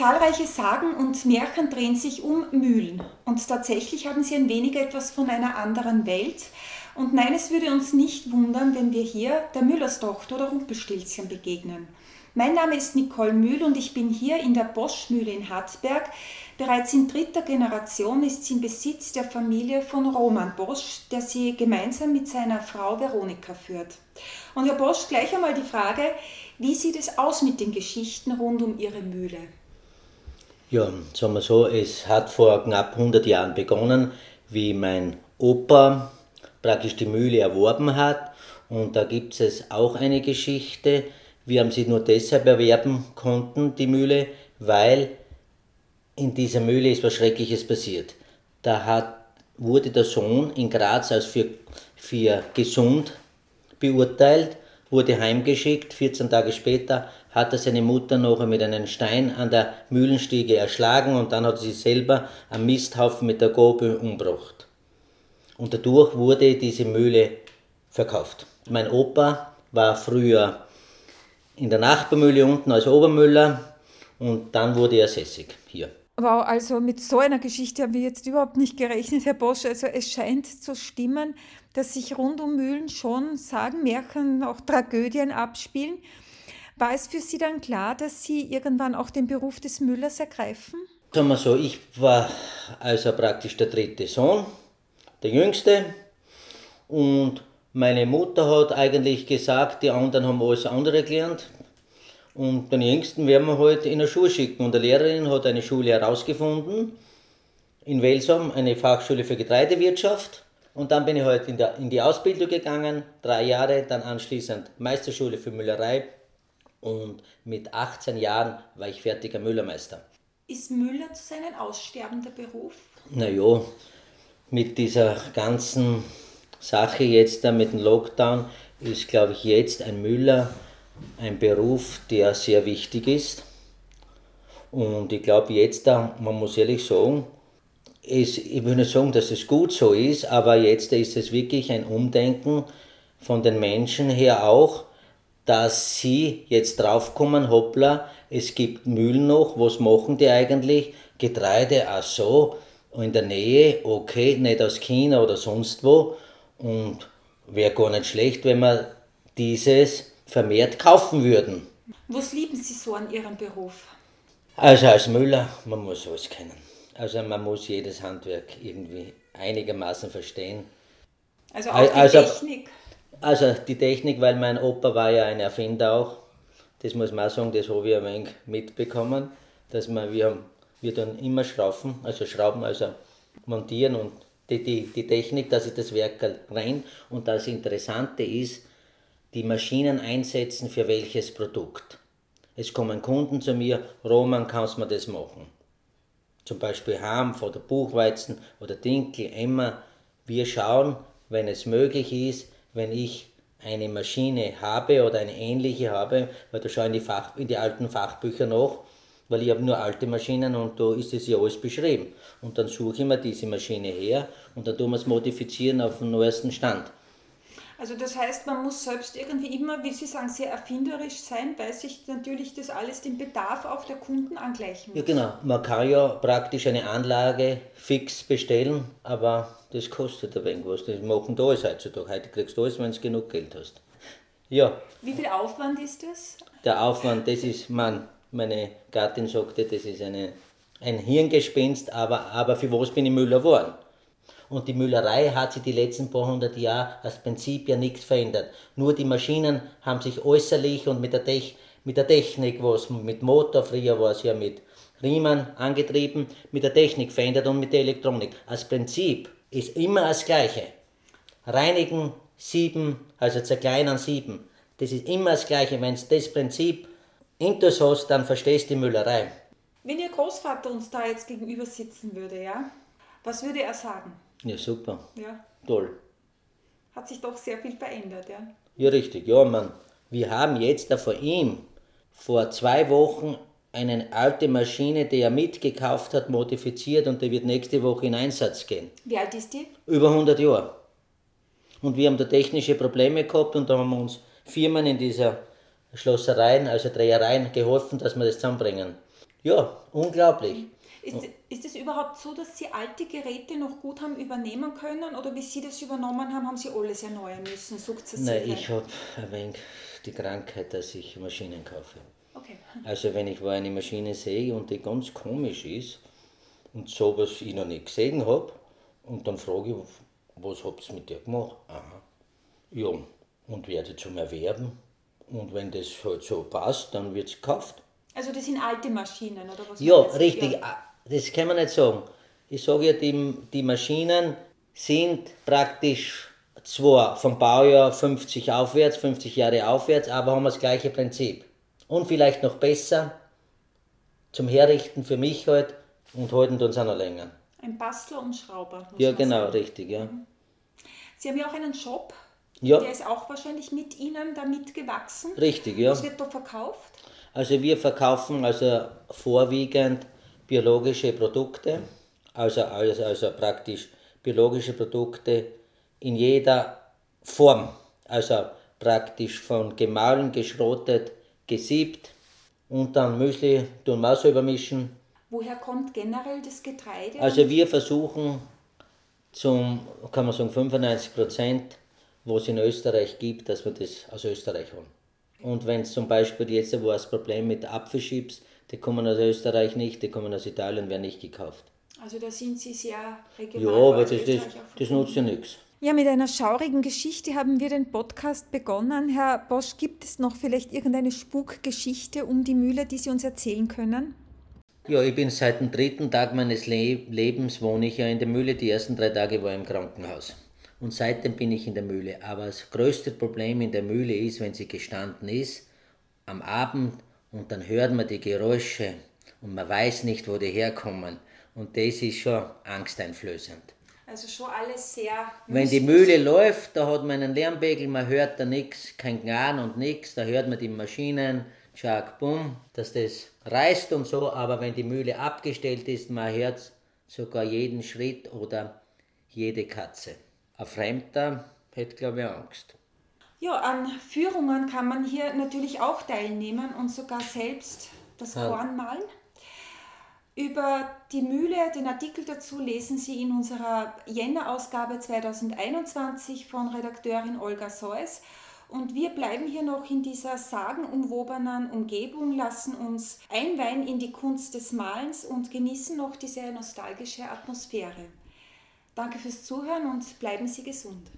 Zahlreiche Sagen und Märchen drehen sich um Mühlen. Und tatsächlich haben sie ein wenig etwas von einer anderen Welt. Und nein, es würde uns nicht wundern, wenn wir hier der Müllerstochter oder Rumpelstilzchen begegnen. Mein Name ist Nicole Mühl und ich bin hier in der Boschmühle in Hartberg. Bereits in dritter Generation ist sie im Besitz der Familie von Roman Bosch, der sie gemeinsam mit seiner Frau Veronika führt. Und Herr Bosch, gleich einmal die Frage, wie sieht es aus mit den Geschichten rund um Ihre Mühle? Ja, sagen wir so, es hat vor knapp 100 Jahren begonnen, wie mein Opa praktisch die Mühle erworben hat. Und da gibt es auch eine Geschichte. Wir haben sie nur deshalb erwerben konnten, die Mühle, weil in dieser Mühle ist was Schreckliches passiert. Da hat, wurde der Sohn in Graz als für, für gesund beurteilt, wurde heimgeschickt. 14 Tage später hat er seine Mutter noch mit einem Stein an der Mühlenstiege erschlagen und dann hat sie selber am Misthaufen mit der Gabel umgebracht. Und dadurch wurde diese Mühle verkauft. Mein Opa war früher in der Nachbarmühle unten als Obermüller und dann wurde er sässig hier. Wow, also mit so einer Geschichte haben wir jetzt überhaupt nicht gerechnet, Herr Bosch. Also es scheint zu stimmen, dass sich rund um Mühlen schon Sagen, Märchen, auch Tragödien abspielen. War es für Sie dann klar, dass Sie irgendwann auch den Beruf des Müllers ergreifen? Sagen wir so, ich war also praktisch der dritte Sohn, der jüngste. Und meine Mutter hat eigentlich gesagt, die anderen haben alles andere gelernt. Und den Jüngsten werden wir halt in eine Schule schicken. Und die Lehrerin hat eine Schule herausgefunden, in Welsam, eine Fachschule für Getreidewirtschaft. Und dann bin ich halt in, in die Ausbildung gegangen, drei Jahre, dann anschließend Meisterschule für Müllerei und mit 18 Jahren war ich fertiger Müllermeister. Ist Müller zu seinem aussterbender Beruf? Naja, mit dieser ganzen Sache jetzt da mit dem Lockdown ist, glaube ich, jetzt ein Müller ein Beruf, der sehr wichtig ist. Und ich glaube jetzt da, man muss ehrlich sagen, es, ich will nicht sagen, dass es gut so ist, aber jetzt ist es wirklich ein Umdenken von den Menschen her auch, dass sie jetzt draufkommen, hoppla, es gibt Mühlen noch, was machen die eigentlich? Getreide, ach so, in der Nähe, okay, nicht aus China oder sonst wo. Und wäre gar nicht schlecht, wenn wir dieses vermehrt kaufen würden. Was lieben Sie so an Ihrem Beruf? Also als Müller, man muss alles kennen. Also man muss jedes Handwerk irgendwie einigermaßen verstehen. Also auch die also, Technik? Also die Technik, weil mein Opa war ja ein Erfinder auch. Das muss man auch sagen, das habe ich ein wenig mitbekommen. Dass man, wir, haben, wir dann immer schrauben, also schrauben, also montieren und die, die, die Technik, dass ich das Werk rein und das Interessante ist, die Maschinen einsetzen für welches Produkt. Es kommen Kunden zu mir, Roman, kannst du mir das machen? Zum Beispiel Hanf oder Buchweizen oder Dinkel, Emmer. Wir schauen, wenn es möglich ist, wenn ich eine Maschine habe oder eine ähnliche habe, weil da schaue in die, Fach, in die alten Fachbücher nach, weil ich habe nur alte Maschinen und da ist es ja alles beschrieben. Und dann suche ich mir diese Maschine her und dann tun wir es modifizieren auf den neuesten Stand. Also das heißt, man muss selbst irgendwie immer, wie Sie sagen, sehr erfinderisch sein, weil sich natürlich das alles dem Bedarf auch der Kunden angleichen muss. Ja genau, man kann ja praktisch eine Anlage fix bestellen, aber das kostet ein wenig was. Das machen da alles heutzutage. Heute kriegst du alles, wenn du genug Geld hast. Ja. Wie viel Aufwand ist das? Der Aufwand, das ist, man, meine Gattin sagte, das ist eine, ein Hirngespinst, aber, aber für was bin ich Müller geworden? Und die Müllerei hat sich die letzten paar hundert Jahre als Prinzip ja nichts verändert. Nur die Maschinen haben sich äußerlich und mit der, Tech, mit der Technik, was mit Motor, früher war es ja mit Riemen angetrieben, mit der Technik verändert und mit der Elektronik. Als Prinzip ist immer das Gleiche. Reinigen, sieben, also zerkleinern, sieben. Das ist immer das Gleiche. Wenn du das Prinzip intus hast, dann verstehst du die Müllerei. Wenn Ihr Großvater uns da jetzt gegenüber sitzen würde, ja, was würde er sagen? Ja, super. Ja. Toll. Hat sich doch sehr viel verändert, ja? Ja, richtig. Ja, Mann. Wir haben jetzt da vor ihm vor zwei Wochen eine alte Maschine, die er mitgekauft hat, modifiziert und die wird nächste Woche in Einsatz gehen. Wie alt ist die? Über 100 Jahre. Und wir haben da technische Probleme gehabt und da haben wir uns Firmen in dieser Schlossereien, also Drehereien, geholfen, dass wir das zusammenbringen. Ja, unglaublich. Ist, ist es überhaupt so, dass Sie alte Geräte noch gut haben übernehmen können oder bis Sie das übernommen haben, haben Sie alles erneuern müssen, sukzessive? Nein, ich habe ein wenig die Krankheit, dass ich Maschinen kaufe. Okay. Also wenn ich eine Maschine sehe und die ganz komisch ist und sowas ich noch nicht gesehen habe, und dann frage ich, was habt ihr mit der gemacht? Aha. Ja, und werde zum Erwerben. Und wenn das halt so passt, dann wird es gekauft. Also das sind alte Maschinen, oder was? Ja, richtig. Ah, Das kann man nicht sagen. Ich sage ja, die, die Maschinen sind praktisch zwar vom Baujahr 50 aufwärts, 50 Jahre aufwärts, aber haben das gleiche Prinzip. Und vielleicht noch besser zum Herrichten für mich halt und halten uns auch noch länger. Ein Bastler und Schrauber. Ja, genau, sagen. richtig, ja. Sie haben ja auch einen Shop. Ja. Der ist auch wahrscheinlich mit Ihnen da mitgewachsen. Richtig, ja. Was wird da verkauft? Also wir verkaufen also vorwiegend biologische Produkte, also, also, also praktisch biologische Produkte in jeder Form. Also praktisch von gemahlen, geschrotet, gesiebt und dann Müsli tun wir auch selber mischen. Woher kommt generell das Getreide? Also wir versuchen zum, kann man sagen, 95 Prozent, was es in Österreich gibt, dass wir das aus Österreich holen. Und wenn es zum Beispiel jetzt war das Problem mit Apfelchips, die kommen aus Österreich nicht, die kommen aus Italien, werden nicht gekauft. Also da sind Sie sehr Ja, regional. aber für das, das, das nutzt ja nichts. Ja, mit einer schaurigen Geschichte haben wir den Podcast begonnen. Herr Bosch, gibt es noch vielleicht irgendeine Spukgeschichte um die Mühle, die Sie uns erzählen können? Ja, ich bin seit dem dritten Tag meines Le Lebens wohne ich ja in der Mühle. Die ersten drei Tage war ich im Krankenhaus. Und seitdem bin ich in der Mühle. Aber das größte Problem in der Mühle ist, wenn sie gestanden ist, am Abend und dann hört man die Geräusche und man weiß nicht, wo die herkommen. Und das ist schon angsteinflößend. Also schon alles sehr. Wenn die Mühle läuft, da hat man einen Lärmpegel, man hört da nichts, kein Gnarren und nichts, da hört man die Maschinen, tschak, bumm, dass das reißt und so, aber wenn die Mühle abgestellt ist, man hört sogar jeden Schritt oder jede Katze. Ein Fremder hätte, glaube ich, Angst. Ja, an Führungen kann man hier natürlich auch teilnehmen und sogar selbst das Ja. Korn malen. Über die Mühle, den Artikel dazu lesen Sie in unserer Jänner-Ausgabe 2021 von Redakteurin Olga Seuss. Und wir bleiben hier noch in dieser sagenumwobenen Umgebung, lassen uns einweihen in die Kunst des Malens und genießen noch diese nostalgische Atmosphäre. Danke fürs Zuhören und bleiben Sie gesund.